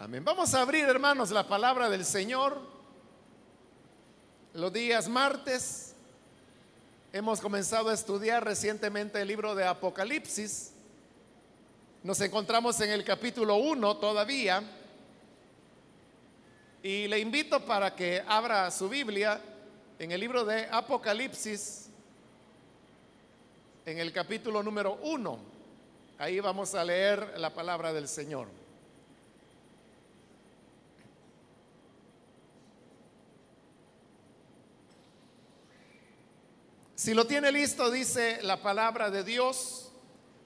Amén. Vamos a abrir, hermanos, la palabra del Señor. Los días martes hemos comenzado a estudiar recientemente el libro de Apocalipsis. Nos encontramos en el capítulo 1 todavía. Y le invito para que abra su Biblia en el libro de Apocalipsis, en el capítulo número 1. Ahí vamos a leer la palabra del Señor. Si lo tiene listo, dice la palabra de Dios,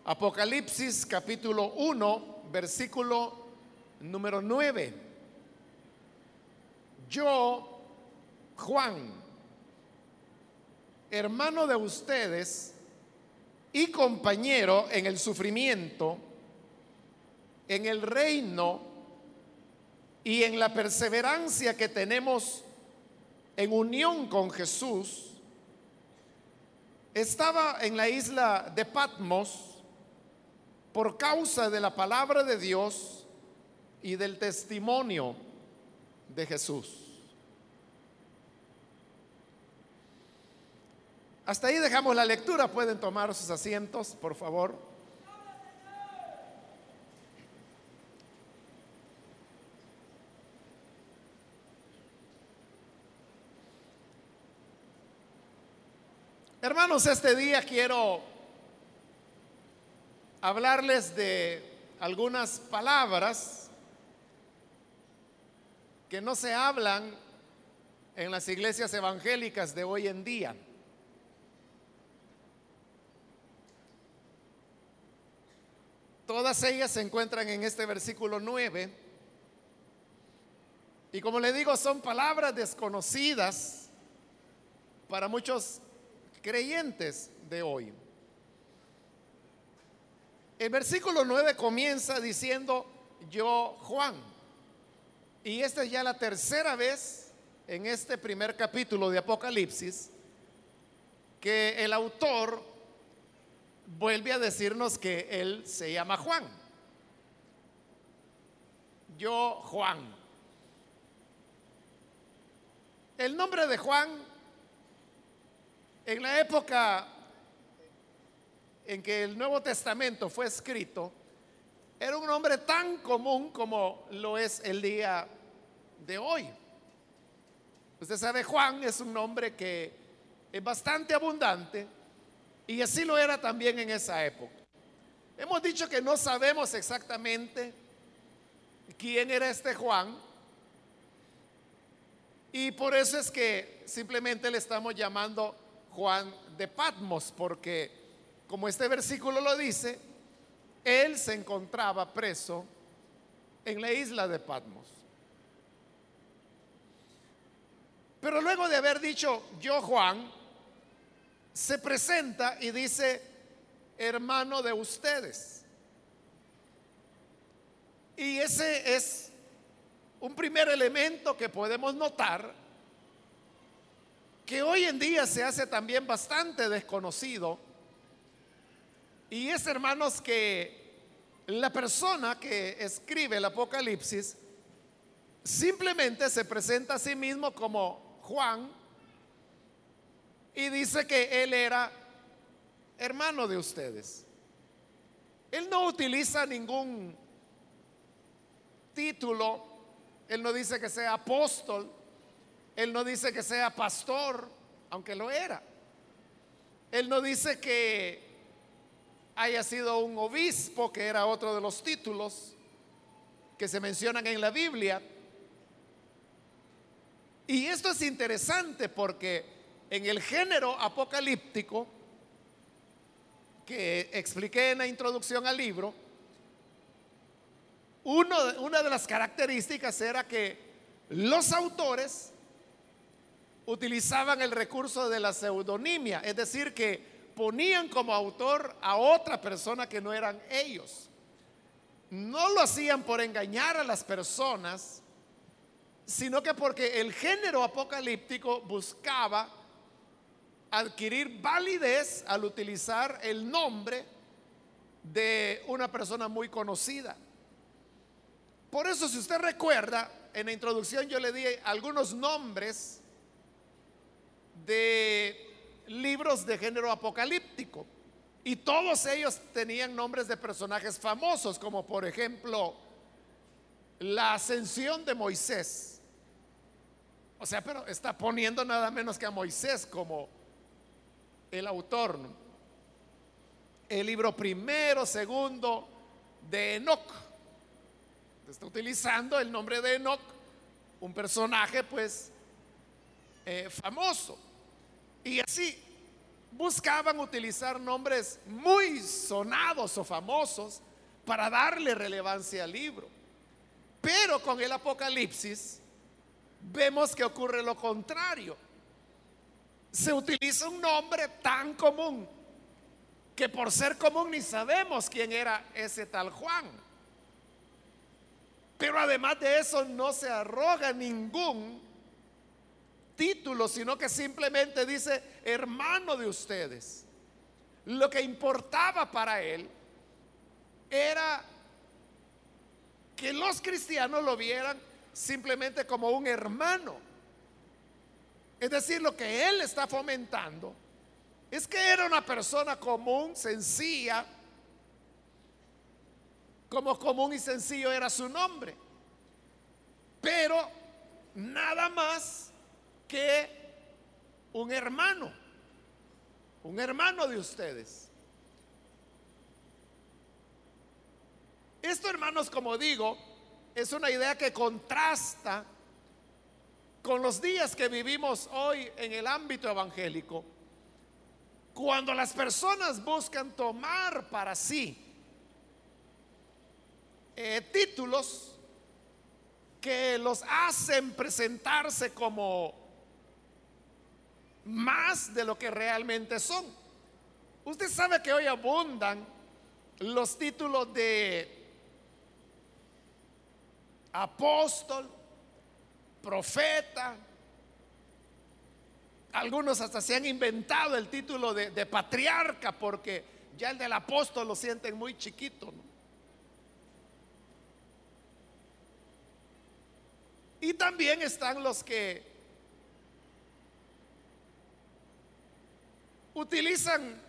Apocalipsis capítulo 1, versículo número 9. Yo, Juan, hermano de ustedes y compañero en el sufrimiento, en el reino y en la perseverancia que tenemos en unión con Jesús, estaba en la isla de Patmos por causa de la palabra de Dios y del testimonio de Jesús. Hasta ahí dejamos la lectura. Pueden tomar sus asientos, por favor. Hermanos, este día quiero hablarles de algunas palabras que no se hablan en las iglesias evangélicas de hoy en día. Todas ellas se encuentran en este versículo 9. Y como le digo, son palabras desconocidas para muchos creyentes de hoy. El versículo 9 comienza diciendo, yo Juan. Y esta es ya la tercera vez en este primer capítulo de Apocalipsis que el autor vuelve a decirnos que él se llama Juan. Yo Juan. El nombre de Juan en la época en que el Nuevo Testamento fue escrito, era un nombre tan común como lo es el día de hoy. Usted sabe, Juan es un nombre que es bastante abundante y así lo era también en esa época. Hemos dicho que no sabemos exactamente quién era este Juan y por eso es que simplemente le estamos llamando Juan de Patmos, porque como este versículo lo dice, él se encontraba preso en la isla de Patmos. Pero luego de haber dicho yo Juan, se presenta y dice, hermano de ustedes. Y ese es un primer elemento que podemos notar que hoy en día se hace también bastante desconocido. Y es, hermanos, que la persona que escribe el Apocalipsis simplemente se presenta a sí mismo como Juan y dice que él era hermano de ustedes. Él no utiliza ningún título, él no dice que sea apóstol, él no dice que sea pastor, aunque lo era. Él no dice que haya sido un obispo, que era otro de los títulos que se mencionan en la Biblia. Y esto es interesante porque en el género apocalíptico, que expliqué en la introducción al libro, una de las características era que los autores utilizaban el recurso de la pseudonimia, es decir, que ponían como autor a otra persona que no eran ellos. No lo hacían por engañar a las personas, sino que porque el género apocalíptico buscaba adquirir validez al utilizar el nombre de una persona muy conocida. Por eso, si usted recuerda, en la introducción yo le di algunos nombres de libros de género apocalíptico. Y todos ellos tenían nombres de personajes famosos, como por ejemplo la ascensión de Moisés. O sea, pero está poniendo nada menos que a Moisés como el autor. El libro primero, segundo de Enoch. Está utilizando el nombre de Enoch, un personaje pues eh, famoso. Y así buscaban utilizar nombres muy sonados o famosos para darle relevancia al libro. Pero con el Apocalipsis vemos que ocurre lo contrario. Se utiliza un nombre tan común que por ser común ni sabemos quién era ese tal Juan. Pero además de eso no se arroga ningún título, sino que simplemente dice hermano de ustedes. Lo que importaba para él era que los cristianos lo vieran simplemente como un hermano. Es decir, lo que él está fomentando es que era una persona común, sencilla, como común y sencillo era su nombre. Pero nada más que un hermano, un hermano de ustedes. Esto, hermanos, como digo, es una idea que contrasta con los días que vivimos hoy en el ámbito evangélico, cuando las personas buscan tomar para sí eh, títulos que los hacen presentarse como más de lo que realmente son. Usted sabe que hoy abundan los títulos de apóstol, profeta. Algunos hasta se han inventado el título de, patriarca porque ya el del apóstol lo sienten muy chiquito. Y también están los que utilizan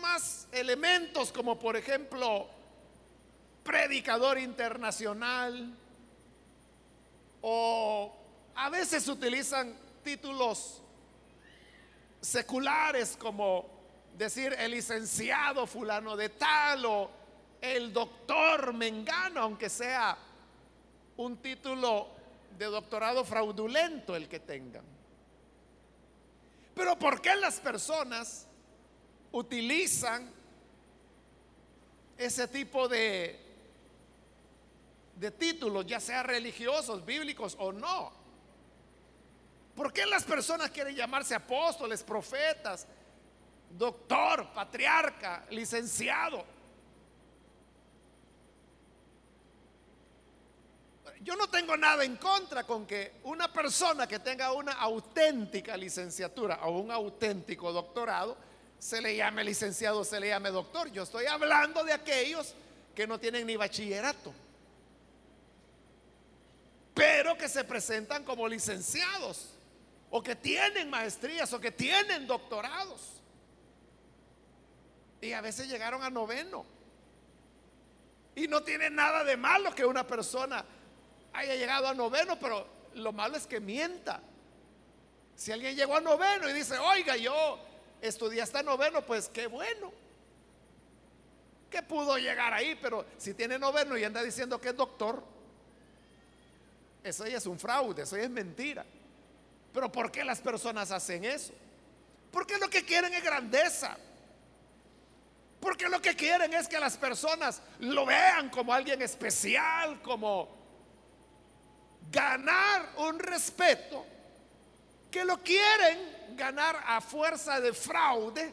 más elementos como por ejemplo predicador internacional o a veces utilizan títulos seculares como decir el licenciado fulano de tal o el doctor mengano, aunque sea un título de doctorado fraudulento el que tengan. Pero ¿por qué las personas utilizan ese tipo de, de títulos, ya sea religiosos, bíblicos o no? ¿Por qué las personas quieren llamarse apóstoles, profetas, doctor, patriarca, licenciado? Yo no tengo nada en contra con que una persona que tenga una auténtica licenciatura o un auténtico doctorado se le llame licenciado, se le llame doctor. Yo estoy hablando de aquellos que no tienen ni bachillerato, pero que se presentan como licenciados o que tienen maestrías o que tienen doctorados. Y a veces llegaron a noveno. Y no tiene nada de malo que una persona haya llegado a noveno, pero lo malo es que mienta. Si alguien llegó a noveno y dice, oiga, yo estudié hasta noveno, pues qué bueno. Que pudo llegar ahí, pero si tiene noveno y anda diciendo que es doctor, eso ya es un fraude, eso ya es mentira. Pero ¿por qué las personas hacen eso? Porque lo que quieren es grandeza. Porque lo que quieren es que las personas lo vean como alguien especial, como ganar un respeto que lo quieren ganar a fuerza de fraude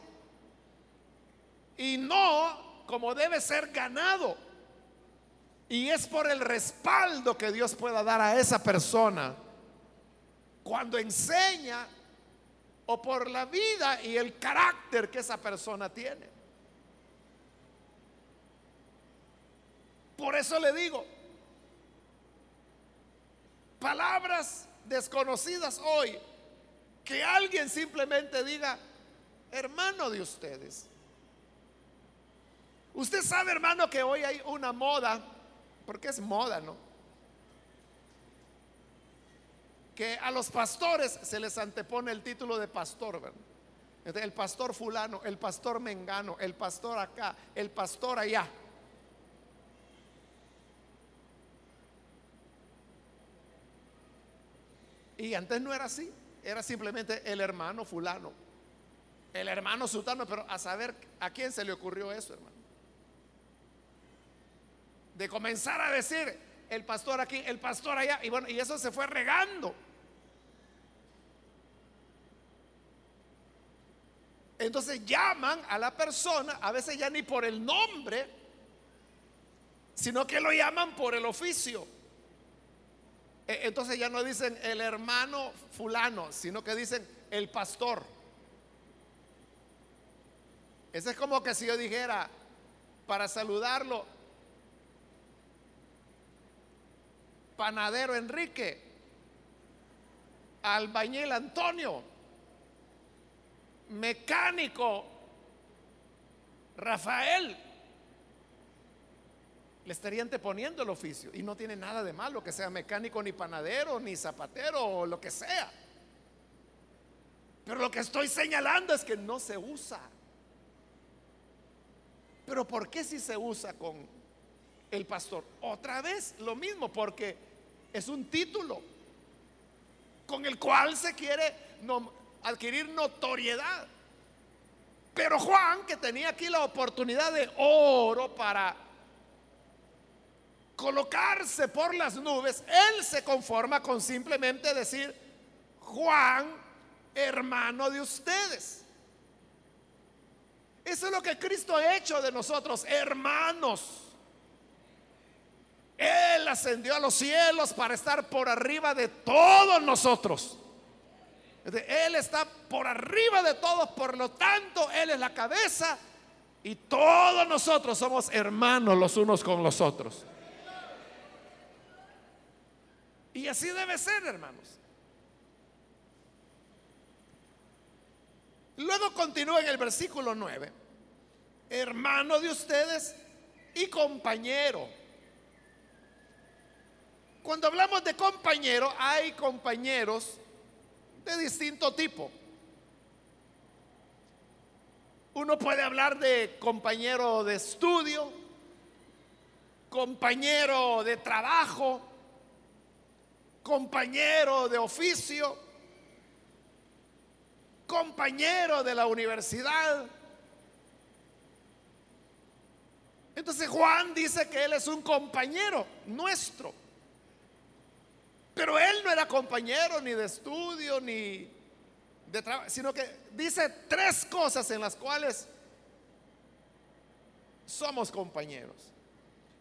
y no como debe ser ganado. Y es por el respaldo que Dios pueda dar a esa persona cuando enseña o por la vida y el carácter que esa persona tiene. Por eso le digo, palabras desconocidas hoy, que alguien simplemente diga, hermano de ustedes. Usted sabe, hermano, que hoy hay una moda, porque es moda, ¿no? Que a los pastores se les antepone el título de pastor, ¿verdad? El pastor fulano, el pastor mengano, el pastor acá, el pastor allá. Y antes no era así, era simplemente el hermano fulano, el hermano sultano, pero a saber a quién se le ocurrió eso, hermano. De comenzar a decir el pastor aquí, el pastor allá, y bueno, y eso se fue regando. Entonces llaman a la persona, a veces ya ni por el nombre, sino que lo llaman por el oficio. E, entonces ya no dicen el hermano fulano, sino que dicen el pastor. Ese es como que si yo dijera, para saludarlo, panadero Enrique, albañil Antonio, mecánico Rafael, le estaría anteponiendo el oficio. Y no tiene nada de malo que sea mecánico, ni panadero, ni zapatero, o lo que sea. Pero lo que estoy señalando es que no se usa. Pero ¿por qué si se usa con el pastor? Otra vez lo mismo, porque es un título con el cual se quiere adquirir notoriedad. Pero Juan, que tenía aquí la oportunidad de oro para colocarse por las nubes, él se conforma con simplemente decir, Juan, hermano de ustedes. Eso es lo que Cristo ha hecho de nosotros, hermanos. Él ascendió a los cielos para estar por arriba de todos nosotros. Él está por arriba de todos, por lo tanto, Él es la cabeza y todos nosotros somos hermanos los unos con los otros. Y así debe ser, hermanos. Luego continúa en el versículo 9. Hermano de ustedes y compañero. Cuando hablamos de compañero, hay compañeros de distinto tipo. Uno puede hablar de compañero de estudio, compañero de trabajo, compañero de oficio, compañero de la universidad. Entonces Juan dice que él es un compañero nuestro. Pero él no era compañero ni de estudio ni de trabajo, sino que dice tres cosas en las cuales somos compañeros.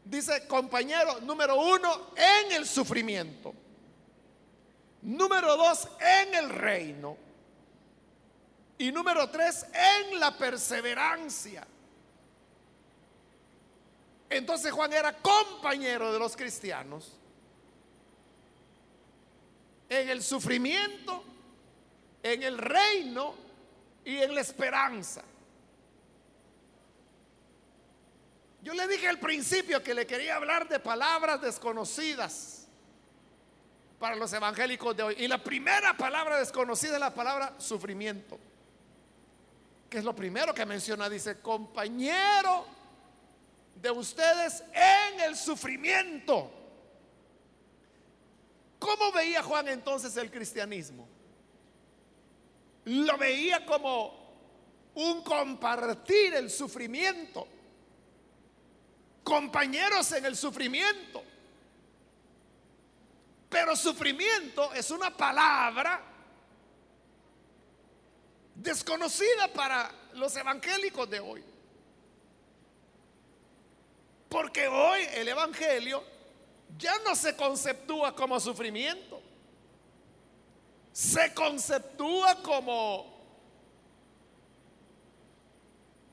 Dice compañero número uno en el sufrimiento. Número dos en el reino. Y número tres en la perseverancia. Entonces Juan era compañero de los cristianos en el sufrimiento, en el reino y en la esperanza. Yo le dije al principio que le quería hablar de palabras desconocidas para los evangélicos de hoy. Y la primera palabra desconocida es la palabra sufrimiento. Que es lo primero que menciona. Dice, compañero de ustedes en el sufrimiento. ¿Cómo veía Juan entonces el cristianismo? Lo veía como un compartir el sufrimiento, compañeros en el sufrimiento. Pero sufrimiento es una palabra desconocida para los evangélicos de hoy. Porque hoy el Evangelio ya no se conceptúa como sufrimiento, se conceptúa como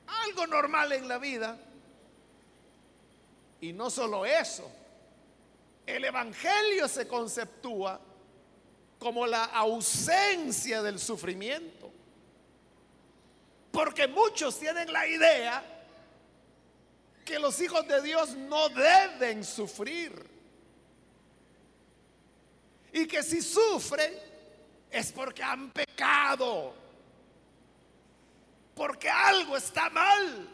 algo normal en la vida. Y no solo eso, el Evangelio se conceptúa como la ausencia del sufrimiento. Porque muchos tienen la idea que los hijos de Dios no deben sufrir. Y que si sufren es porque han pecado. Porque algo está mal.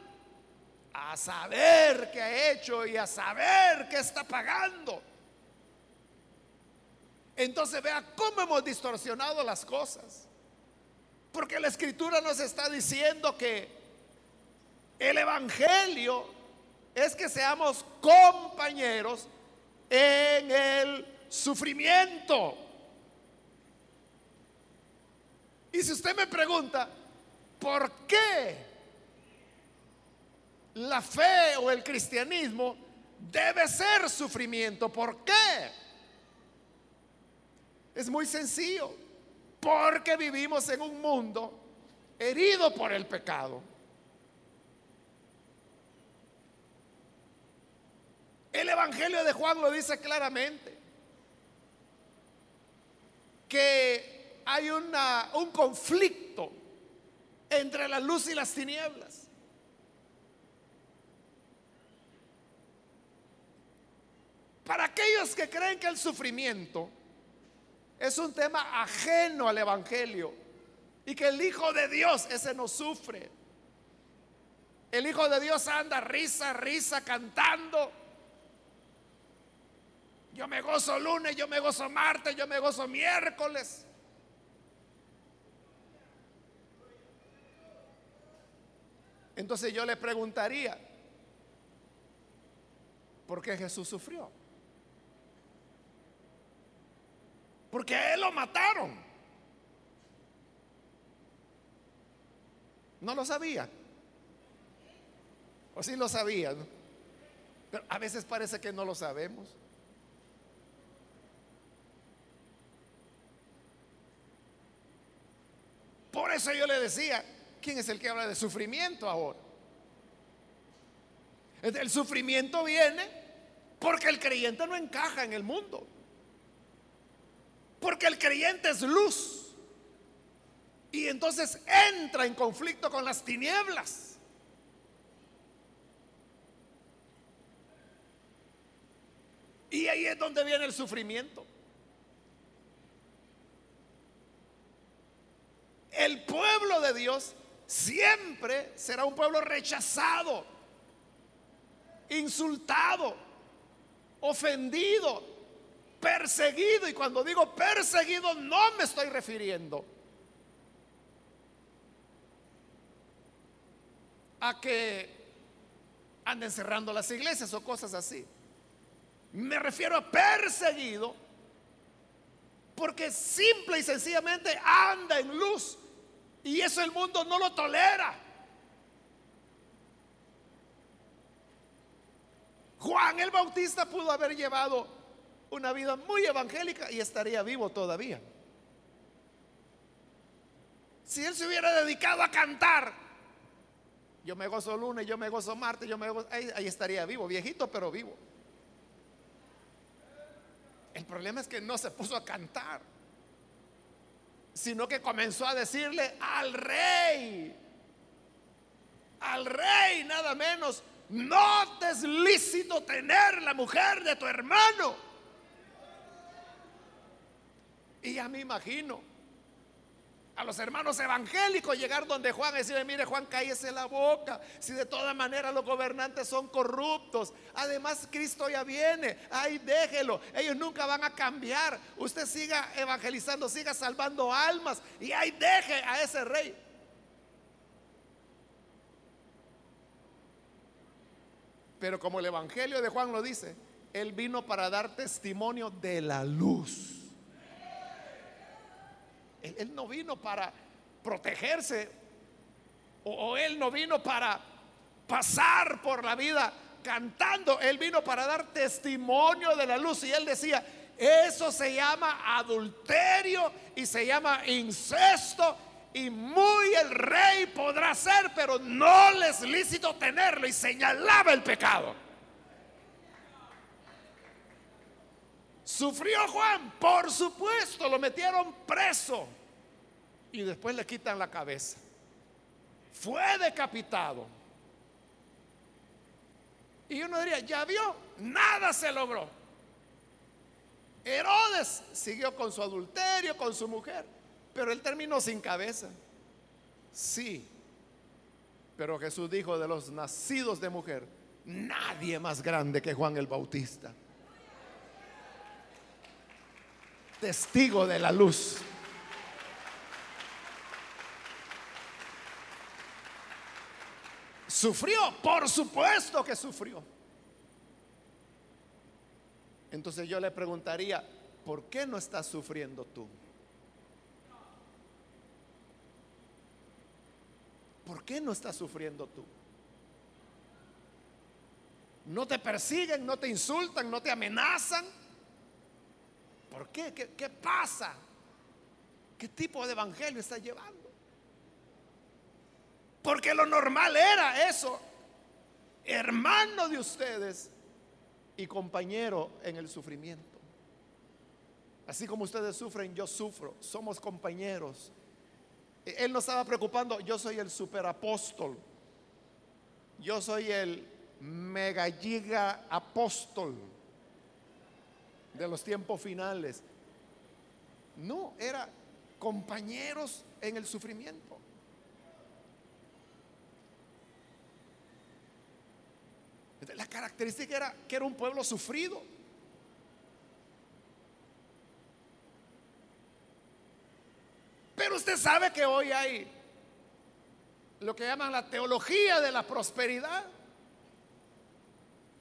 A saber qué ha hecho y a saber qué está pagando. Entonces vea cómo hemos distorsionado las cosas. Porque la escritura nos está diciendo que el Evangelio es que seamos compañeros en el sufrimiento. Y si usted me pregunta, ¿por qué la fe o el cristianismo debe ser sufrimiento? ¿Por qué? Es muy sencillo, porque vivimos en un mundo herido por el pecado. El Evangelio de Juan lo dice claramente, que hay un conflicto entre la luz y las tinieblas. Para aquellos que creen que el sufrimiento es un tema ajeno al Evangelio. Y que el Hijo de Dios, ese no sufre. El Hijo de Dios anda risa, risa, cantando. Yo me gozo lunes, yo me gozo martes, yo me gozo miércoles. Entonces yo le preguntaría, ¿por qué Jesús sufrió? Porque a él lo mataron. No lo sabía. O sí lo sabía. Pero a veces parece que no lo sabemos. Por eso yo le decía, ¿quién es el que habla de sufrimiento ahora? El sufrimiento viene porque el creyente no encaja en el mundo. Porque el creyente es luz. Y entonces entra en conflicto con las tinieblas. Y ahí es donde viene el sufrimiento. El pueblo de Dios siempre será un pueblo rechazado, insultado, ofendido, perseguido. Y cuando digo perseguido, no me estoy refiriendo a que anden cerrando las iglesias o cosas así. Me refiero a perseguido porque simple y sencillamente anda en luz y eso el mundo no lo tolera. Juan el Bautista pudo haber llevado una vida muy evangélica y estaría vivo todavía. Si él se hubiera dedicado a cantar, yo me gozo lunes, yo me gozo martes, yo me gozo, ahí, ahí estaría vivo, viejito pero vivo. El problema es que no se puso a cantar, sino que comenzó a decirle al rey, al rey nada menos, no te es lícito tener la mujer de tu hermano. Y ya me imagino a los hermanos evangélicos llegar donde Juan y decirle, mire Juan, cállese la boca, si de todas maneras los gobernantes son corruptos, además Cristo ya viene, ahí déjelo, ellos nunca van a cambiar, usted siga evangelizando, siga salvando almas. Y ahí deje a ese rey. Pero como el Evangelio de Juan lo dice, Él vino para dar testimonio de la luz él, no vino para protegerse o, él no vino para pasar por la vida cantando, él vino para dar testimonio de la luz y él decía, eso se llama adulterio y se llama incesto y muy el rey podrá ser, pero no les lícito tenerlo y señalaba el pecado. ¿Sufrió Juan? Por supuesto, lo metieron preso y después le quitan la cabeza. Fue decapitado. Y uno diría, ya vio, nada se logró. Herodes siguió con su adulterio, con su mujer, pero él terminó sin cabeza. Sí, pero Jesús dijo de los nacidos de mujer, nadie más grande que Juan el Bautista. Testigo de la luz. ¿Sufrió? Por supuesto que sufrió. Entonces yo le preguntaría, ¿por qué no estás sufriendo tú? ¿Por qué no estás sufriendo tú? No te persiguen, no te insultan, no te amenazan. ¿Por qué? ¿Qué, pasa? ¿Qué tipo de evangelio está llevando? Porque lo normal era eso. Hermano de ustedes y compañero en el sufrimiento. Así como ustedes sufren, yo sufro. Somos compañeros. Él no estaba preocupando, yo soy el superapóstol. Yo soy el mega giga apóstol de los tiempos finales. No, era compañeros en el sufrimiento. La característica era que era un pueblo sufrido. Pero usted sabe que hoy hay lo que llaman la teología de la prosperidad,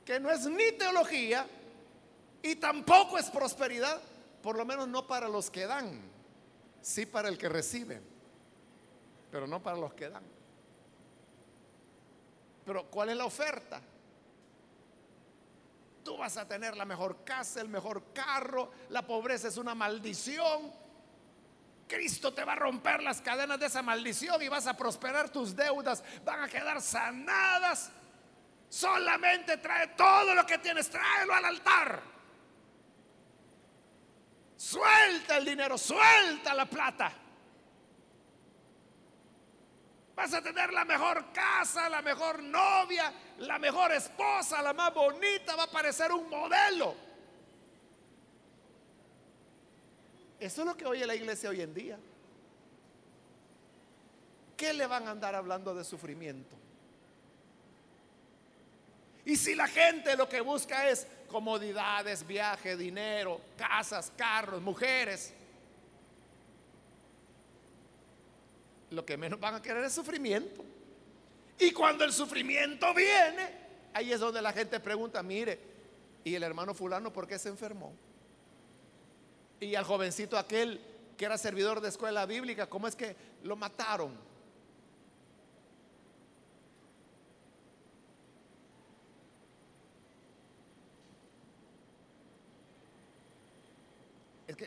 que no es ni teología y tampoco es prosperidad, por lo menos no para los que dan, sí para el que recibe, pero no para los que dan. Pero ¿cuál es la oferta? Tú vas a tener la mejor casa, el mejor carro, la pobreza es una maldición. Cristo te va a romper las cadenas de esa maldición y vas a prosperar tus deudas, van a quedar sanadas. Solamente trae todo lo que tienes, tráelo al altar. Suelta el dinero, suelta la plata. Vas a tener la mejor casa, la mejor novia, la mejor esposa, la más bonita, va a parecer un modelo. Eso es lo que oye la iglesia hoy en día. ¿Qué le van a andar hablando de sufrimiento? Y si la gente lo que busca es comodidades, viaje, dinero, casas, carros, mujeres, lo que menos van a querer es sufrimiento. Y cuando el sufrimiento viene, ahí es donde la gente pregunta, mire, ¿y el hermano fulano por qué se enfermó? Y al jovencito aquel que era servidor de escuela bíblica, ¿cómo es que lo mataron?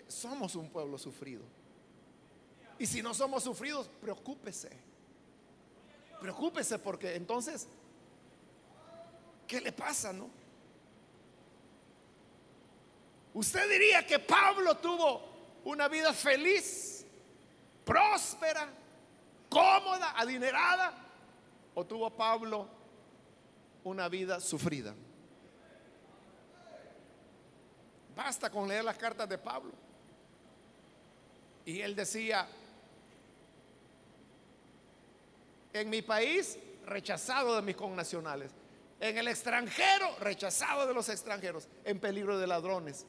Somos un pueblo sufrido. Y si no somos sufridos, preocúpese. Preocúpese porque entonces, ¿qué le pasa, no? Usted diría que Pablo tuvo una vida feliz, próspera, cómoda, adinerada, o tuvo Pablo una vida sufrida. Basta con leer las cartas de Pablo. Y él decía, En mi país, rechazado de mis connacionales. En el extranjero, rechazado de los extranjeros. En peligro de ladrones.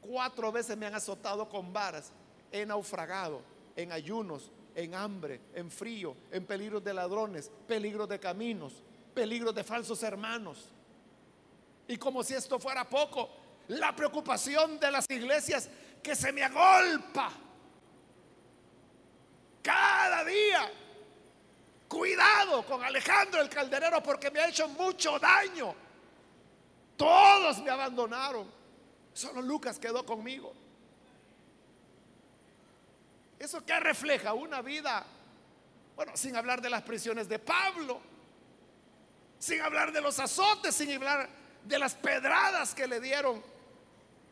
Cuatro veces me han azotado con varas. He naufragado en ayunos, en hambre, en frío, en peligro de ladrones, peligro de caminos, peligro de falsos hermanos. Y como si esto fuera poco, la preocupación de las iglesias que se me agolpa cada día Cuidado con Alejandro el calderero porque me ha hecho mucho daño. Todos me abandonaron. Solo Lucas quedó conmigo. ¿Eso qué refleja? Una vida, bueno, sin hablar de las prisiones de Pablo, sin hablar de los azotes, sin hablar de las pedradas que le dieron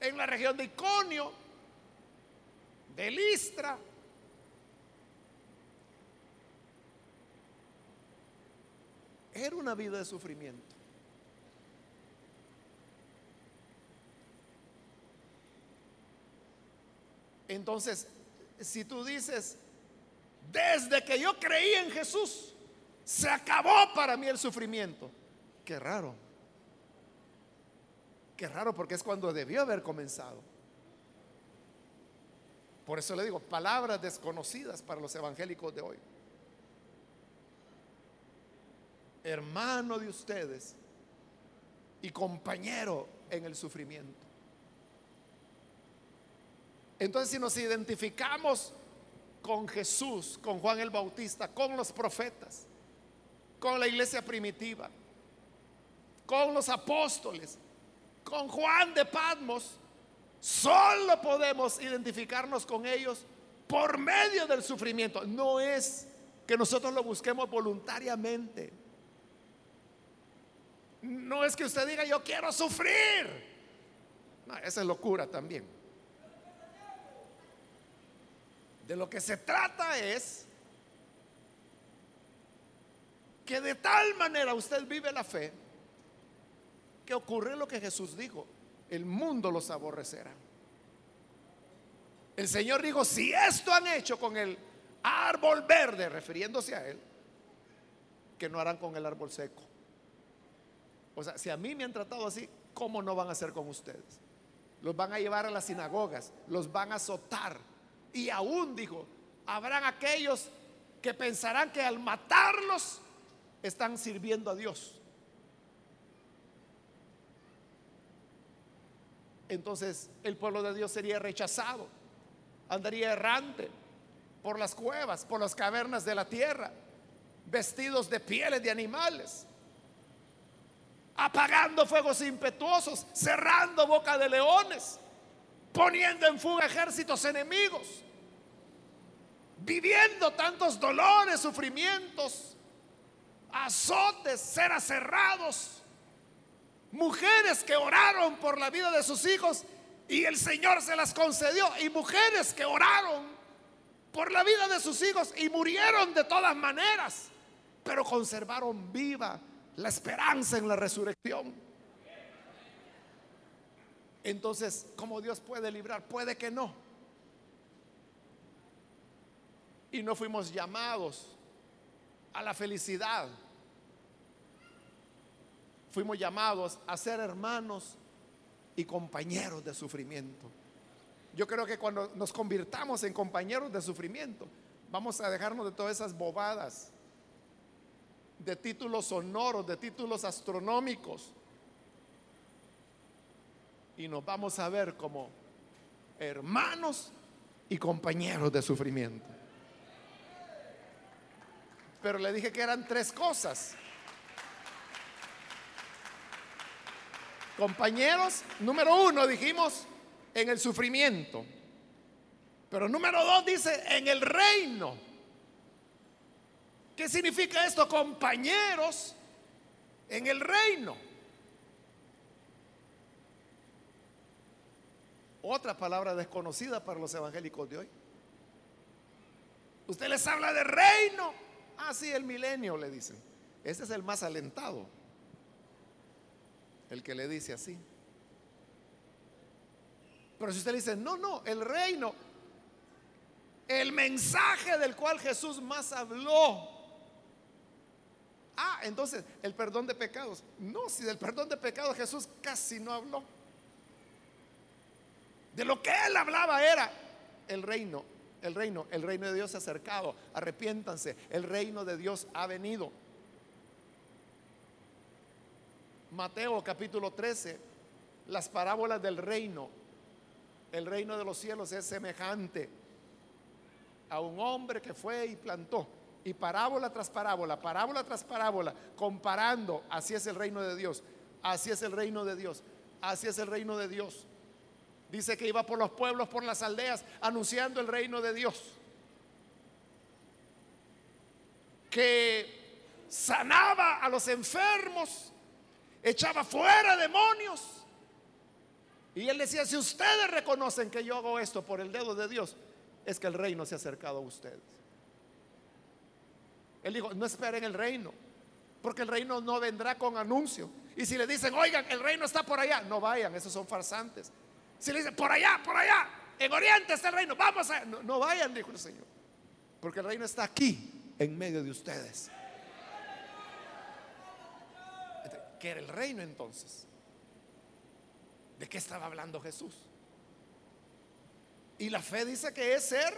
en la región de Iconio, de Listra. Era una vida de sufrimiento. Entonces, si tú dices, desde que yo creí en Jesús, se acabó para mí el sufrimiento. Qué raro. Qué raro porque es cuando debió haber comenzado. Por eso le digo, palabras desconocidas para los evangélicos de hoy. Hermano de ustedes y compañero en el sufrimiento. Entonces si nos identificamos con Jesús, con Juan el Bautista, con los profetas, con la iglesia primitiva, con los apóstoles, con Juan de Patmos, solo podemos identificarnos con ellos por medio del sufrimiento. No es que nosotros lo busquemos voluntariamente. No es que usted diga, yo quiero sufrir. No, esa es locura también. De lo que se trata es que de tal manera usted vive la fe que ocurre lo que Jesús dijo, el mundo los aborrecerá. El Señor dijo, si esto han hecho con el árbol verde, refiriéndose a Él, que no harán con el árbol seco. O sea, si a mí me han tratado así, ¿cómo no van a hacer con ustedes? Los van a llevar a las sinagogas, los van a azotar. Y aún dijo, habrán aquellos que pensarán que al matarlos están sirviendo a Dios. Entonces el pueblo de Dios sería rechazado, andaría errante por las cuevas, por las cavernas de la tierra, vestidos de pieles de animales, apagando fuegos impetuosos, cerrando boca de leones, poniendo en fuga ejércitos enemigos, viviendo tantos dolores, sufrimientos, azotes, ser cerrados, mujeres que oraron por la vida de sus hijos y el Señor se las concedió, y mujeres que oraron por la vida de sus hijos y murieron de todas maneras, pero conservaron viva la esperanza en la resurrección. Entonces, ¿cómo Dios puede librar? Puede que no. Y no fuimos llamados a la felicidad. Fuimos llamados a ser hermanos y compañeros de sufrimiento. Yo creo que cuando nos convirtamos en compañeros de sufrimiento, vamos a dejarnos de todas esas bobadas, de títulos sonoros, de títulos astronómicos, y nos vamos a ver como hermanos y compañeros de sufrimiento. Pero le dije que eran tres cosas. Compañeros, número uno dijimos en el sufrimiento. Pero número dos dice en el reino. ¿Qué significa esto? Compañeros en el reino. Otra palabra desconocida para los evangélicos de hoy. Usted les habla de reino Ah, sí, el milenio, le dicen. Ese es el más alentado. El que le dice así. Pero si usted le dice, no, no, el reino, el mensaje del cual Jesús más habló. Ah, entonces, el perdón de pecados. No, si del perdón de pecados Jesús casi no habló. De lo que él hablaba era el reino el reino, el reino de Dios se ha acercado, arrepiéntanse, el reino de Dios ha venido. Mateo capítulo 13, las parábolas del reino, el reino de los cielos es semejante a un hombre que fue y plantó. Y parábola tras parábola, parábola tras parábola, comparando, así es el reino de Dios, así es el reino de Dios, así es el reino de Dios. Dice que iba por los pueblos, por las aldeas, anunciando el reino de Dios. Que sanaba a los enfermos, echaba fuera demonios. Y él decía, si ustedes reconocen que yo hago esto por el dedo de Dios, es que el reino se ha acercado a ustedes. Él dijo, no esperen el reino, porque el reino no vendrá con anuncio. Y si le dicen, oigan, el reino está por allá, no vayan, esos son farsantes. Si le dicen, por allá, por allá, en Oriente está el reino, vamos a... No, no vayan, dijo el Señor, porque el reino está aquí, en medio de ustedes. ¿Qué era el reino entonces? ¿De qué estaba hablando Jesús? Y la fe dice que es ser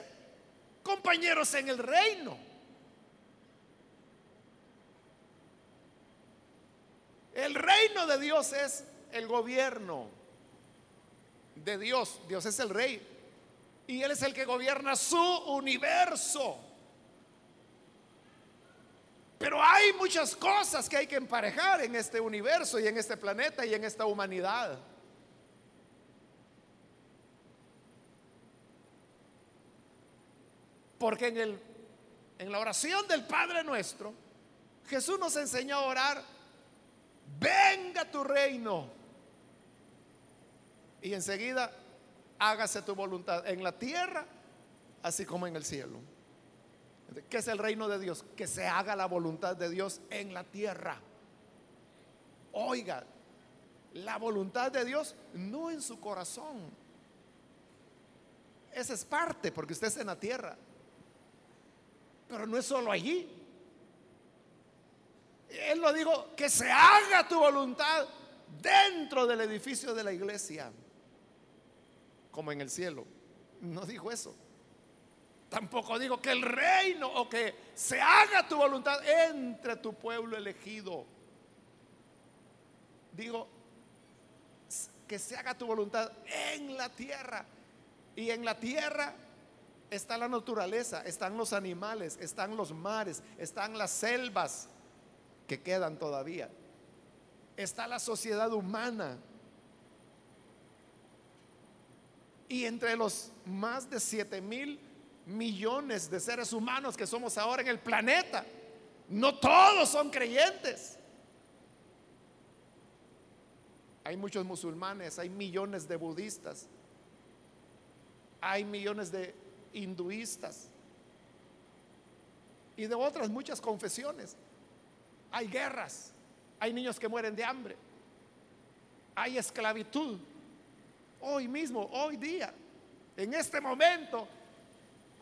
compañeros en el reino. El reino de Dios es el gobierno de Dios. Dios es el rey. Y Él es el que gobierna su universo. Pero hay muchas cosas que hay que emparejar en este universo y en este planeta y en esta humanidad. Porque en, el, en la oración del Padre nuestro, Jesús nos enseñó a orar, venga tu reino. Y enseguida, hágase tu voluntad en la tierra, así como en el cielo. ¿Qué es el reino de Dios? Que se haga la voluntad de Dios en la tierra. Oiga, la voluntad de Dios no en su corazón. Esa es parte, porque usted está en la tierra. Pero no es solo allí. Él lo dijo, que se haga tu voluntad dentro del edificio de la iglesia, como en el cielo. No dijo eso. Tampoco digo que el reino o que se haga tu voluntad entre tu pueblo elegido. Digo, que se haga tu voluntad en la tierra. Y en la tierra está la naturaleza, están los animales, están los mares, están las selvas que quedan todavía. Está la sociedad humana. Y entre los más de 7 mil millones de seres humanos que somos ahora en el planeta. No todos son creyentes. Hay muchos musulmanes, hay millones de budistas, hay millones de hinduistas y de otras muchas confesiones. Hay guerras, hay niños que mueren de hambre, hay esclavitud. Hoy mismo, hoy día, en este momento,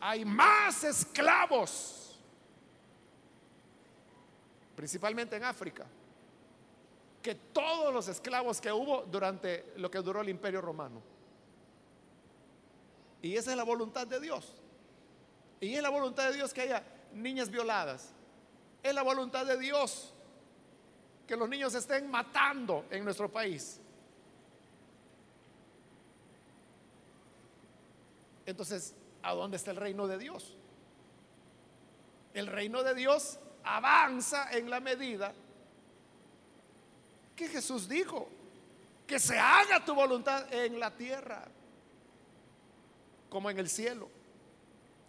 hay más esclavos, principalmente en África, que todos los esclavos que hubo durante lo que duró el imperio romano. Y esa es la voluntad de Dios. Y es la voluntad de Dios que haya niñas violadas. Es la voluntad de Dios que los niños estén matando en nuestro país. Entonces, ¿a dónde está el reino de Dios? El reino de Dios avanza en la medida que Jesús dijo, que se haga tu voluntad en la tierra como en el cielo.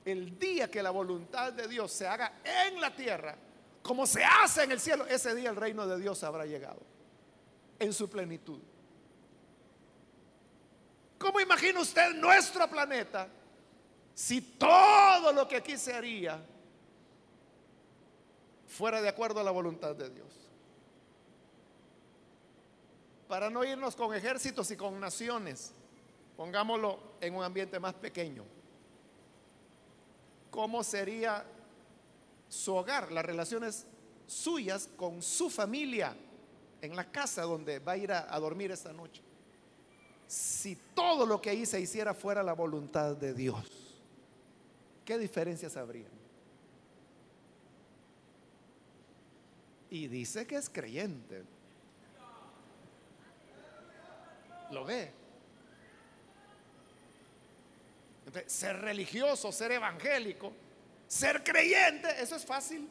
El día que la voluntad de Dios se haga en la tierra, como se hace en el cielo, ese día el reino de Dios habrá llegado en su plenitud. ¿Cómo imagina usted nuestro planeta si todo lo que aquí se haría fuera de acuerdo a la voluntad de Dios. Para no irnos con ejércitos y con naciones, pongámoslo en un ambiente más pequeño. ¿Cómo sería su hogar, las relaciones suyas con su familia en la casa donde va a ir a, dormir esta noche? Si todo lo que ahí se hiciera fuera la voluntad de Dios. ¿Qué diferencias habría? Y dice que es creyente. ¿Lo ve? ser religioso, ser evangélico, ser creyente, eso es fácil.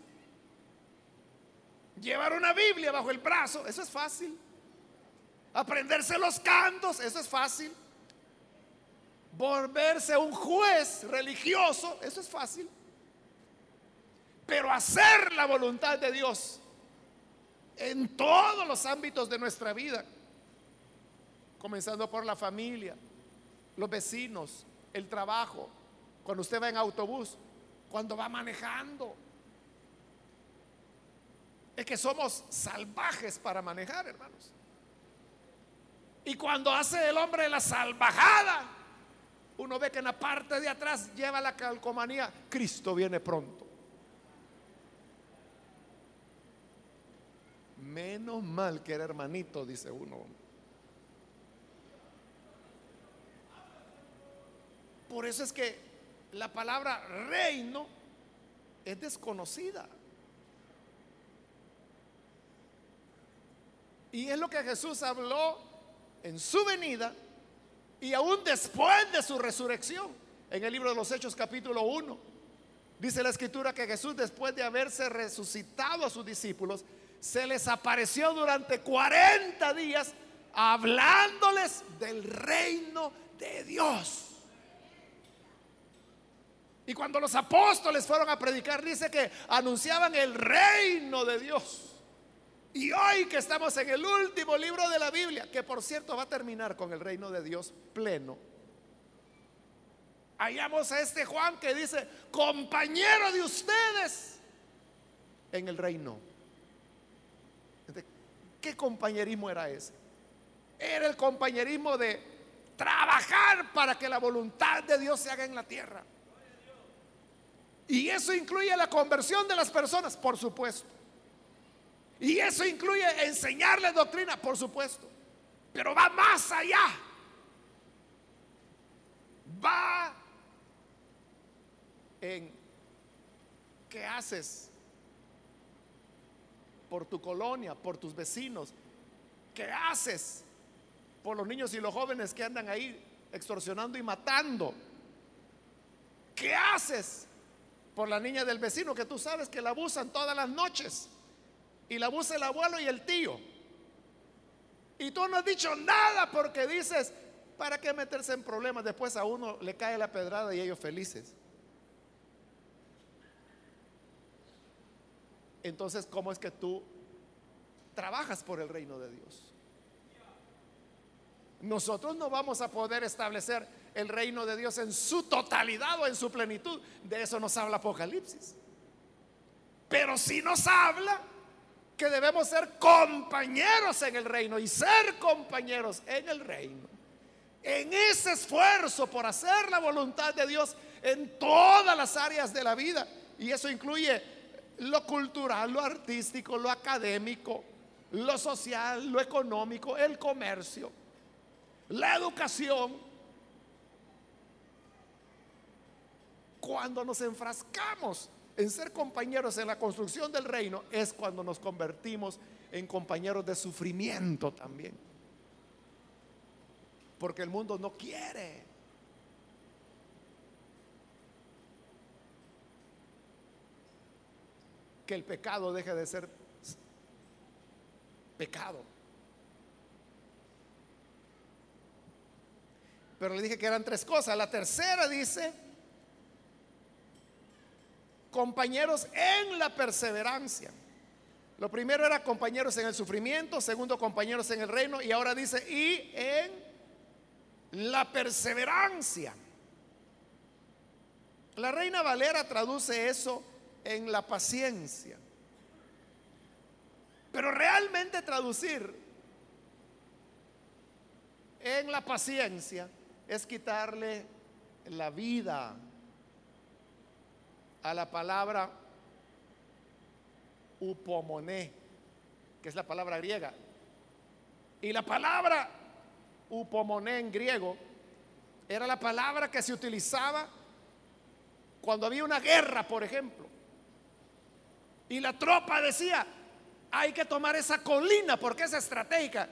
Llevar una Biblia bajo el brazo, eso es fácil. Aprenderse los cantos, eso es fácil volverse un juez religioso, eso es fácil. Pero hacer la voluntad de Dios en todos los ámbitos de nuestra vida, comenzando por la familia, los vecinos, el trabajo, cuando usted va en autobús, cuando va manejando. Es que somos salvajes para manejar, hermanos. Y cuando hace el hombre la salvajada, uno ve que en la parte de atrás lleva la calcomanía, Cristo viene pronto. Menos mal que era hermanito, dice uno. Por eso es que la palabra reino es desconocida. Y es lo que Jesús habló en su venida y aún después de su resurrección. En el libro de los Hechos capítulo 1, dice la escritura que Jesús después de haberse resucitado a sus discípulos, se les apareció durante 40 días hablándoles del reino de Dios. Y cuando los apóstoles fueron a predicar, dice que anunciaban el reino de Dios. Y hoy que estamos en el último libro de la Biblia, que por cierto va a terminar con el reino de Dios pleno, hallamos a este Juan que dice, compañero de ustedes en el reino. ¿Qué compañerismo era ese? Era el compañerismo de trabajar para que la voluntad de Dios se haga en la tierra. Y eso incluye la conversión de las personas, por supuesto. Y eso incluye enseñarles doctrina, por supuesto. Pero va más allá. Va en qué haces por tu colonia, por tus vecinos. ¿Qué haces por los niños y los jóvenes que andan ahí extorsionando y matando? ¿Qué haces por la niña del vecino que tú sabes que la abusan todas las noches y la abusa el abuelo y el tío. Y tú no has dicho nada porque dices, ¿para qué meterse en problemas? Después a uno le cae la pedrada y ellos felices. Entonces, ¿cómo es que tú trabajas por el reino de Dios? Nosotros no vamos a poder establecer el reino de Dios en su totalidad o en su plenitud. De eso nos habla Apocalipsis. Pero si nos habla que debemos ser compañeros en el reino y ser compañeros en el reino. En ese esfuerzo por hacer la voluntad de Dios en todas las áreas de la vida. Y eso incluye lo cultural, lo artístico, lo académico, lo social, lo económico, el comercio, la educación. Cuando nos enfrascamos en ser compañeros en la construcción del reino es cuando nos convertimos en compañeros de sufrimiento también. Porque el mundo no quiere. Que el pecado deje de ser pecado. Pero le dije que eran tres cosas. La tercera dice compañeros en la perseverancia. Lo primero era compañeros en el sufrimiento, segundo compañeros en el reino y ahora dice y en la perseverancia. La reina Valera traduce eso en la paciencia. Pero realmente traducir en la paciencia es quitarle la vida a la palabra upomoné, que es la palabra griega. Y la palabra upomoné en griego era la palabra que se utilizaba cuando había una guerra, por ejemplo. Y la tropa decía, hay que tomar esa colina porque es estratégica.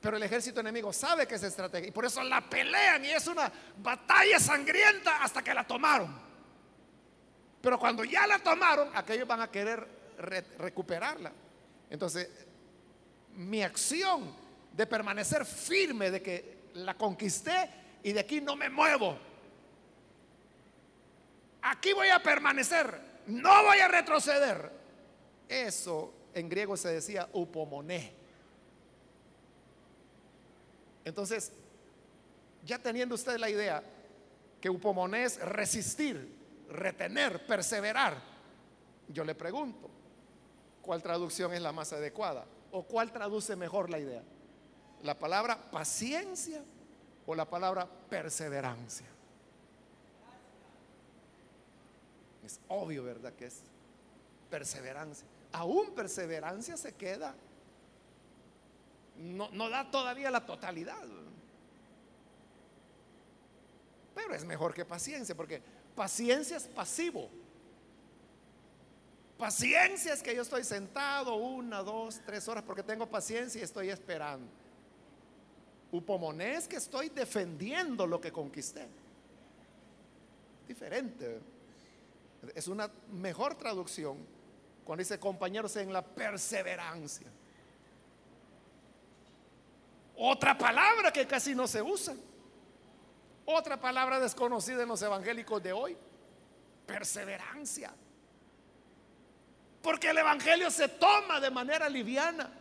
Pero el ejército enemigo sabe que es estratégica y por eso la pelean y es una batalla sangrienta hasta que la tomaron. Pero cuando ya la tomaron, aquellos van a querer recuperarla. Entonces, mi acción de permanecer firme, de que la conquisté y de aquí no me muevo. Aquí voy a permanecer, no voy a retroceder. Eso en griego se decía upomoné. Entonces, ya teniendo usted la idea que upomoné es resistir, retener, perseverar, yo le pregunto, ¿cuál traducción es la más adecuada? ¿O cuál traduce mejor la idea? ¿La palabra paciencia o la palabra perseverancia? Es obvio, ¿verdad? Que es perseverancia. Aún perseverancia se queda. No, no da todavía la totalidad. Pero es mejor que paciencia, porque paciencia es pasivo. Paciencia es que yo estoy sentado una, dos, tres horas porque tengo paciencia y estoy esperando. Upomoné es que estoy defendiendo lo que conquisté. Diferente. Es una mejor traducción cuando dice compañeros en la perseverancia. Otra palabra que casi no se usa. Otra palabra desconocida en los evangélicos de hoy. Perseverancia. Porque el Evangelio se toma de manera liviana.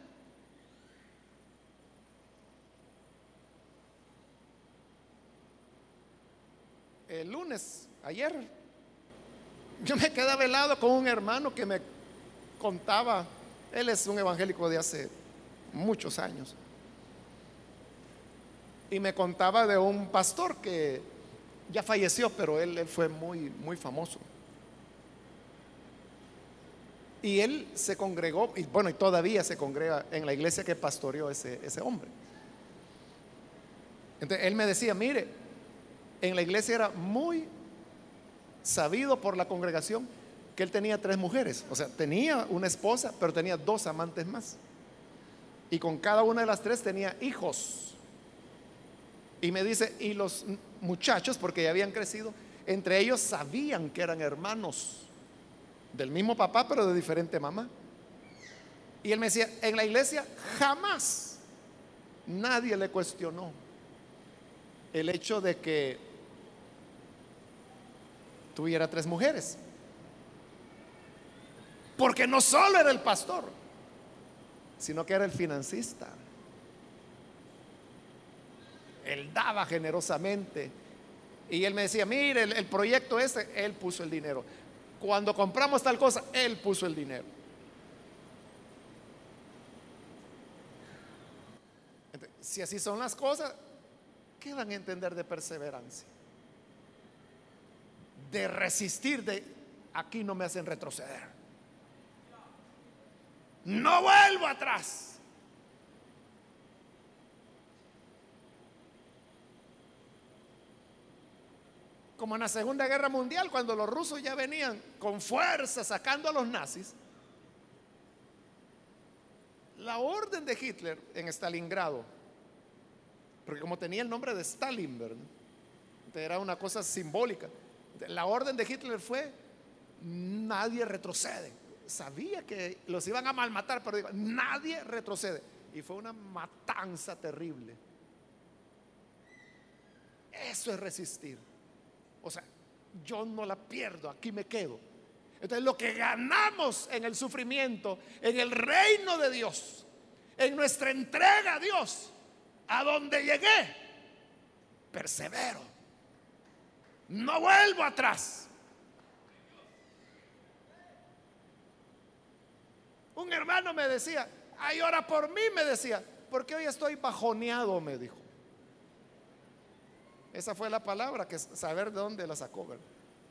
El lunes, ayer, yo me quedaba helado con un hermano que me contaba, él es un evangélico de hace muchos años, y me contaba de un pastor que ya falleció, pero él, fue muy, muy famoso. Y él se congregó, y bueno, y todavía se congrega en la iglesia que pastoreó ese, ese hombre. Entonces él me decía, mire, en la iglesia era muy sabido por la congregación que él tenía tres mujeres. O sea, tenía una esposa, pero tenía dos amantes más. Y con cada una de las tres tenía hijos. Y me dice, y los muchachos, porque ya habían crecido, entre ellos sabían que eran hermanos del mismo papá, pero de diferente mamá. Y él me decía, en la iglesia jamás nadie le cuestionó el hecho de que tuviera tres mujeres. Porque no solo era el pastor, sino que era el financista. Él daba generosamente. Y él me decía, mire, el, proyecto ese, él puso el dinero. Cuando compramos tal cosa, Él puso el dinero. si así son las cosas, ¿qué van a entender de perseverancia? De resistir, de aquí no me hacen retroceder. No vuelvo atrás. Como en la Segunda Guerra Mundial, cuando los rusos ya venían con fuerza sacando a los nazis, la orden de Hitler en Stalingrado, porque como tenía el nombre de Stalin, era una cosa simbólica, la orden de Hitler fue, nadie retrocede. Sabía que los iban a malmatar, pero digo, nadie retrocede. Y fue una matanza terrible. Eso es resistir. O sea, yo no la pierdo, aquí me quedo. Entonces lo que ganamos en el sufrimiento, en el reino de Dios, en nuestra entrega a Dios, a donde llegué, persevero. No vuelvo atrás. Un hermano me decía, ay, ora por mí, me decía, porque hoy estoy bajoneado, me dijo. Esa fue la palabra, que saber de dónde la sacó.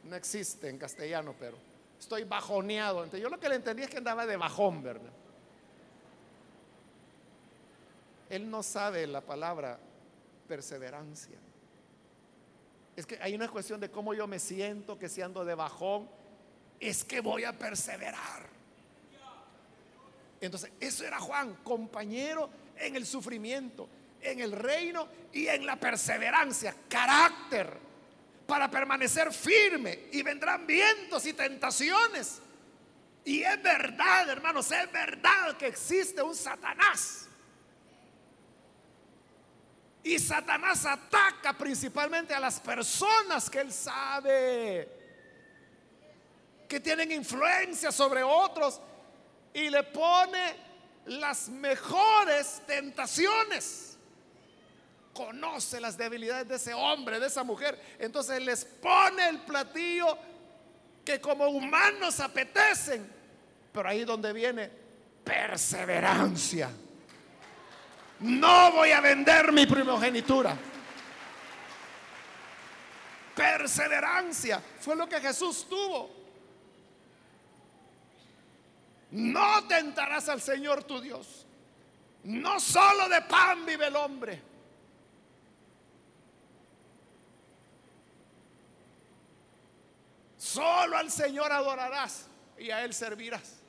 No existe en castellano, pero estoy bajoneado. Yo lo que le entendí es que andaba de bajón, ¿verdad? Él no sabe la palabra perseverancia. Es que hay una cuestión de cómo yo me siento, que si ando de bajón, es que voy a perseverar. Entonces, eso era Juan, compañero en el sufrimiento en el reino y en la perseverancia, carácter para permanecer firme y vendrán vientos y tentaciones. Y es verdad, hermanos, es verdad que existe un Satanás. Y Satanás ataca principalmente a las personas que él sabe que tienen influencia sobre otros y le pone las mejores tentaciones conoce las debilidades de ese hombre, de esa mujer. Entonces les pone el platillo que como humanos apetecen. Pero ahí donde viene perseverancia. No voy a vender mi primogenitura. Perseverancia fue lo que Jesús tuvo. No tentarás al Señor tu Dios. No solo de pan vive el hombre. Solo al Señor adorarás y a Él servirás.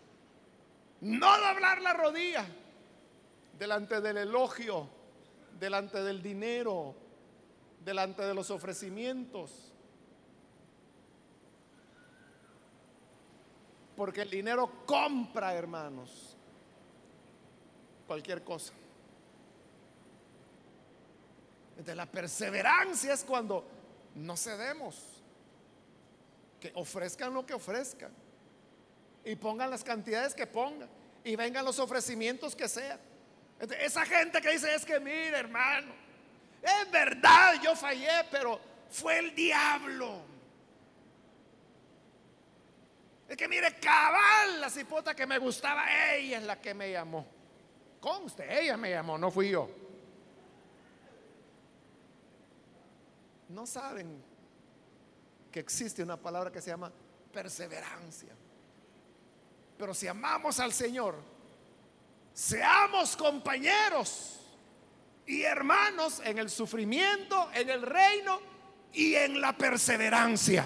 No doblar la rodilla delante del elogio, delante del dinero, delante de los ofrecimientos. Porque el dinero compra, hermanos, cualquier cosa. La perseverancia es cuando no cedemos, ofrezcan lo que ofrezcan y pongan las cantidades que pongan y vengan los ofrecimientos que sean. esa gente que dice es que mire hermano, es verdad, yo fallé, pero fue el diablo. Es que mire, cabal, la cipota que me gustaba, ella es la que me llamó. Conste, ella me llamó, no fui yo. No saben existe una palabra que se llama perseverancia. Pero si amamos al Señor, seamos compañeros y hermanos en el sufrimiento, en el reino y en la perseverancia.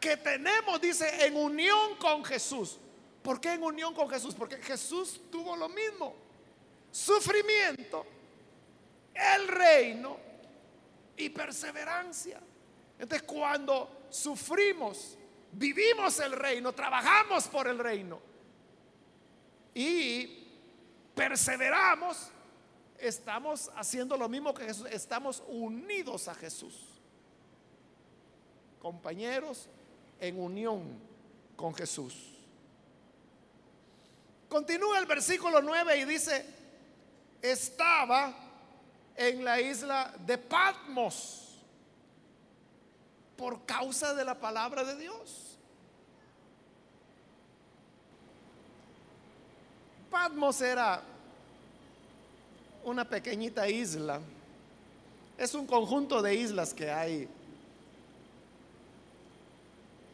Que tenemos, dice, en unión con Jesús. ¿Por qué en unión con Jesús? Porque Jesús tuvo lo mismo. Sufrimiento, el reino y perseverancia. Entonces cuando sufrimos vivimos el reino, trabajamos por el reino y perseveramos, estamos haciendo lo mismo que Jesús, estamos unidos a Jesús, compañeros en unión con Jesús. Continúa el versículo 9 y dice, estaba en la isla de Patmos por causa de la palabra de Dios. Patmos era una pequeñita isla. Es un conjunto de islas que hay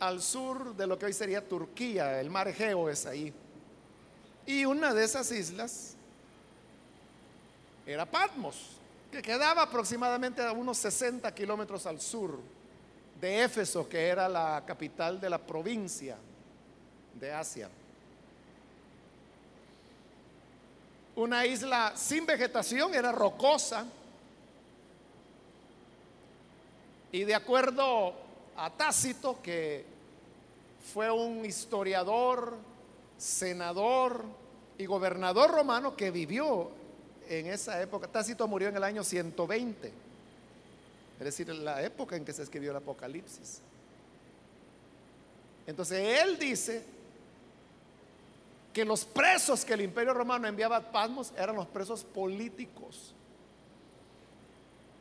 al sur de lo que hoy sería Turquía. El mar Egeo es ahí. Y una de esas islas era Patmos, que quedaba aproximadamente a unos 60 kilómetros al sur de Éfeso, que era la capital de la provincia de Asia. Una isla sin vegetación, era rocosa. Y de acuerdo a Tácito, que fue un historiador, senador y gobernador romano que vivió en esa época, Tácito murió en el año 120 es decir, en la época en que se escribió el Apocalipsis. Entonces él dice que los presos que el imperio romano enviaba a Pasmos eran los presos políticos.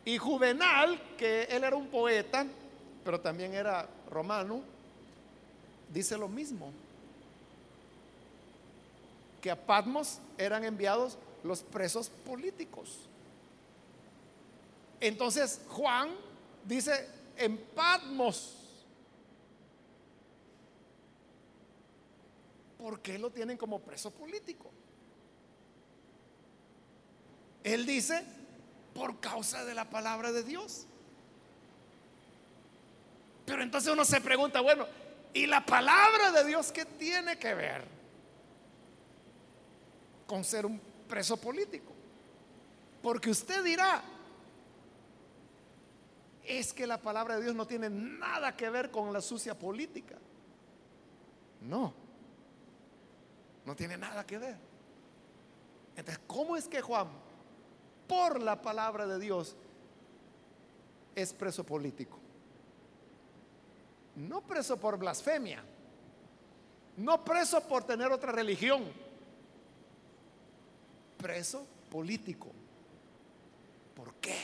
Y Juvenal, que él era un poeta, pero también era romano, dice lo mismo. Que a Patmos eran enviados los presos políticos. Entonces Juan dice, en Patmos, ¿por qué lo tienen como preso político? Él dice, por causa de la palabra de Dios. Pero entonces uno se pregunta, bueno, ¿y la palabra de Dios qué tiene que ver con ser un preso político? Porque usted dirá, es que la palabra de Dios no tiene nada que ver con la sucia política. No, no tiene nada que ver. Entonces, ¿cómo es que Juan, por la palabra de Dios, es preso político? No preso por blasfemia, no preso por tener otra religión, preso político. ¿Por qué?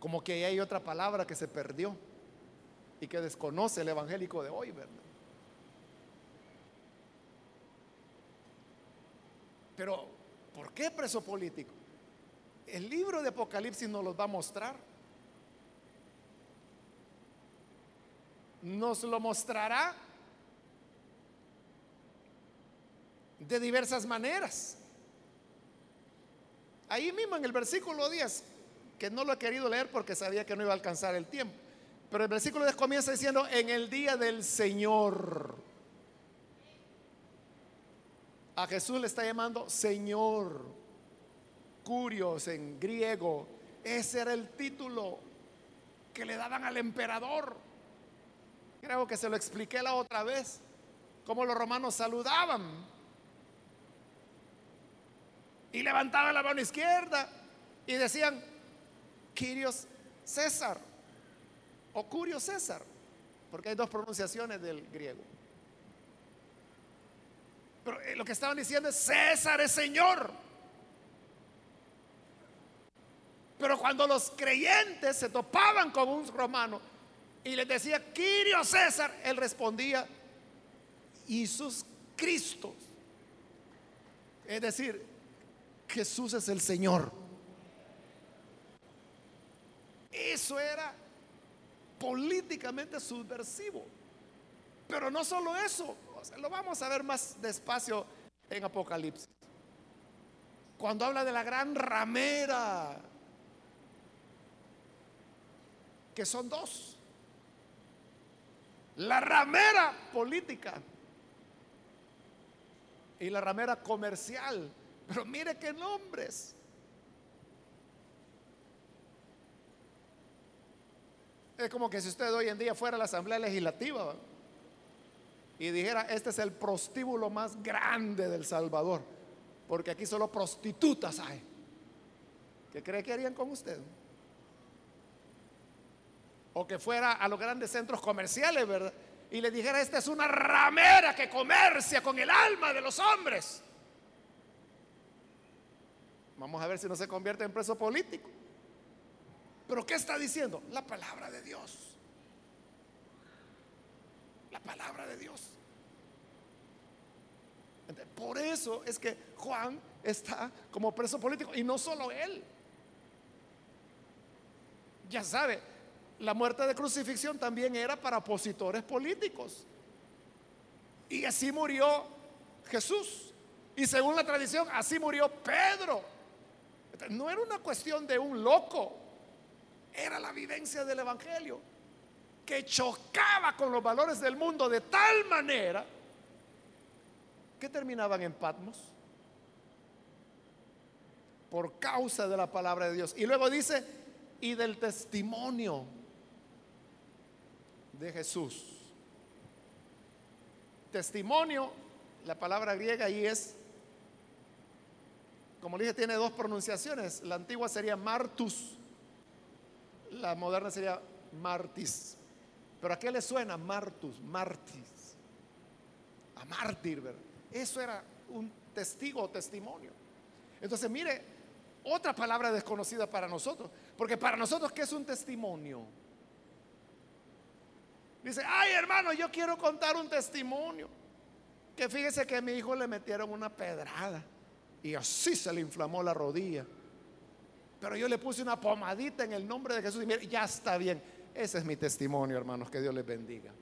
Como que hay otra palabra que se perdió y que desconoce el evangélico de hoy, ¿verdad? Pero, ¿por qué preso político? El libro de Apocalipsis nos los va a mostrar. Nos lo mostrará de diversas maneras. Ahí mismo en el versículo 10, que no lo he querido leer porque sabía que no iba a alcanzar el tiempo, pero el versículo 10 comienza diciendo, en el día del Señor. A Jesús le está llamando Señor, Curios en griego. Ese era el título que le daban al emperador. Creo que se lo expliqué la otra vez, cómo los romanos saludaban y levantaban la mano izquierda y decían, Quirios César o Curio César, porque hay dos pronunciaciones del griego. Pero eh, lo que estaban diciendo es, César es Señor. Pero cuando los creyentes se topaban con un romano y les decía, Quirio César, él respondía, Jesús Cristo. Es decir, Jesús es el Señor. Eso era políticamente subversivo. Pero no solo eso, lo vamos a ver más despacio en Apocalipsis. Cuando habla de la gran ramera, que son dos. La ramera política y la ramera comercial. Pero mire qué nombres. Es como que si usted hoy en día fuera a la Asamblea Legislativa y dijera, este es el prostíbulo más grande del Salvador, porque aquí solo prostitutas hay. ¿Qué cree que harían con usted? O que fuera a los grandes centros comerciales, ¿verdad? Y le dijera, esta es una ramera que comercia con el alma de los hombres. Vamos a ver si no se convierte en preso político. Pero ¿qué está diciendo? La palabra de Dios. La palabra de Dios. Por eso es que Juan está como preso político. Y no solo él. Ya sabe, la muerte de crucifixión también era para opositores políticos. Y así murió Jesús. Y según la tradición, así murió Pedro. No era una cuestión de un loco era la vivencia del Evangelio, que chocaba con los valores del mundo de tal manera que terminaban en Patmos por causa de la palabra de Dios. Y luego dice, y del testimonio de Jesús. Testimonio, la palabra griega ahí es, como le dije, tiene dos pronunciaciones. La antigua sería martus la moderna sería martis. Pero ¿a qué le suena martus, martis? A mártir, ¿verdad? Eso era un testigo o testimonio. Entonces, mire, otra palabra desconocida para nosotros. Porque para nosotros, ¿qué es un testimonio? Dice, ay hermano, yo quiero contar un testimonio. Que fíjese que a mi hijo le metieron una pedrada y así se le inflamó la rodilla. Pero yo le puse una pomadita en el nombre de Jesús y ya está bien. Ese es mi testimonio, hermanos, que Dios les bendiga.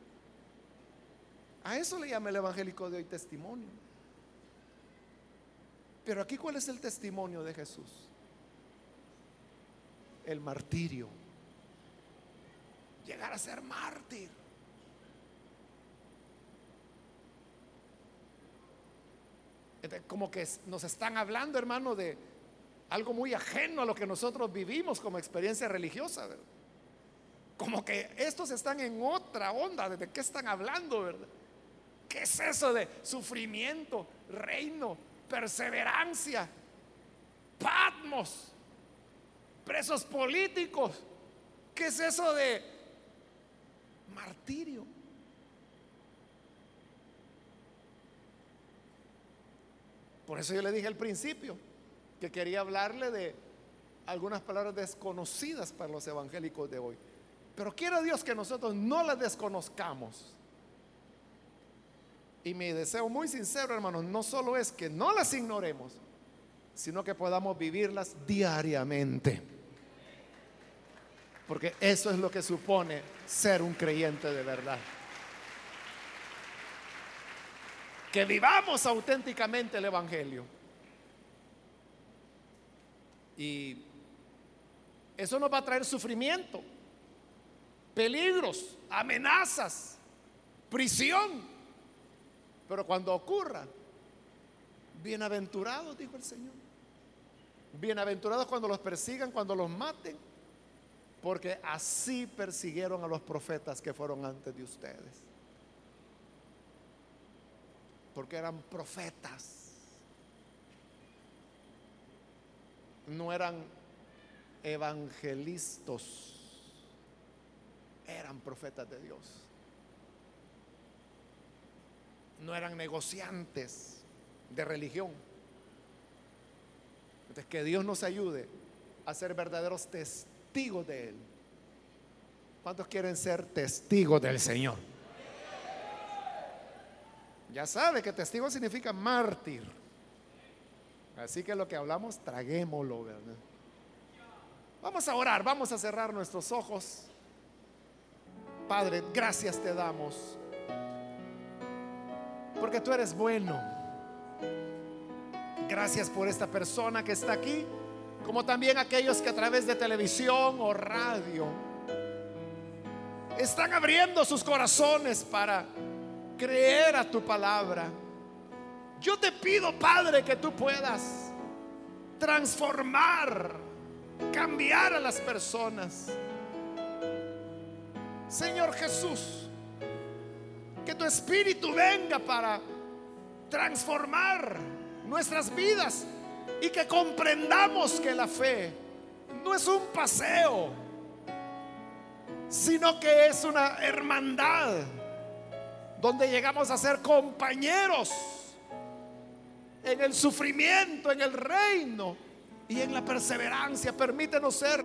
A eso le llama el evangélico de hoy testimonio. Pero aquí, ¿cuál es el testimonio de Jesús? El martirio. Llegar a ser mártir. Como que nos están hablando, hermano, de, algo muy ajeno a lo que nosotros vivimos como experiencia religiosa. Como que estos están en otra onda, ¿de qué están hablando? ¿verdad? ¿Qué es eso de sufrimiento, reino, perseverancia, patmos, presos políticos? ¿Qué es eso de martirio? Por eso yo le dije al principio que quería hablarle de algunas palabras desconocidas para los evangélicos de hoy. Pero quiero Dios que nosotros no las desconozcamos. Y mi deseo muy sincero, hermanos, no solo es que no las ignoremos, sino que podamos vivirlas diariamente. Porque eso es lo que supone ser un creyente de verdad. Que vivamos auténticamente el Evangelio. Y eso nos va a traer sufrimiento, peligros, amenazas, prisión. Pero cuando ocurra, bienaventurados, dijo el Señor. Bienaventurados cuando los persigan, cuando los maten, porque así persiguieron a los profetas que fueron antes de ustedes. Porque eran profetas. No eran evangelistas. Eran profetas de Dios. No eran negociantes de religión. Entonces, que Dios nos ayude a ser verdaderos testigos de Él. ¿Cuántos quieren ser testigos del Señor? Ya sabe que testigo significa mártir. Así que lo que hablamos, traguémoslo, ¿verdad? Vamos a orar, vamos a cerrar nuestros ojos. Padre, gracias te damos. Porque tú eres bueno. Gracias por esta persona que está aquí, como también aquellos que a través de televisión o radio están abriendo sus corazones para creer a tu palabra. Yo te pido, Padre, que tú puedas transformar, cambiar a las personas. Señor Jesús, que tu espíritu venga para transformar nuestras vidas y que comprendamos que la fe no es un paseo, sino que es una hermandad donde llegamos a ser compañeros en el sufrimiento, en el reino y en la perseverancia. Permítenos ser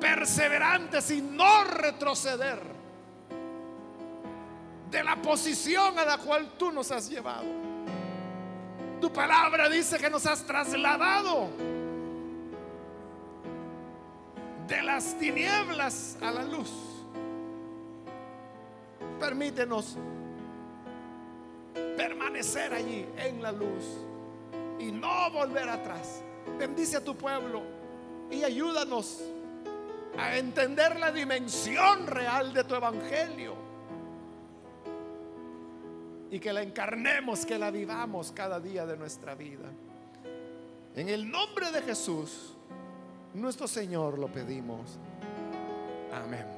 perseverantes y no retroceder de la posición a la cual tú nos has llevado. Tu palabra dice que nos has trasladado de las tinieblas a la luz. Permítenos permanecer allí en la luz y no volver atrás. Bendice a tu pueblo y ayúdanos a entender la dimensión real de tu evangelio y que la encarnemos, que la vivamos cada día de nuestra vida. En el nombre de Jesús, nuestro Señor, lo pedimos. Amén.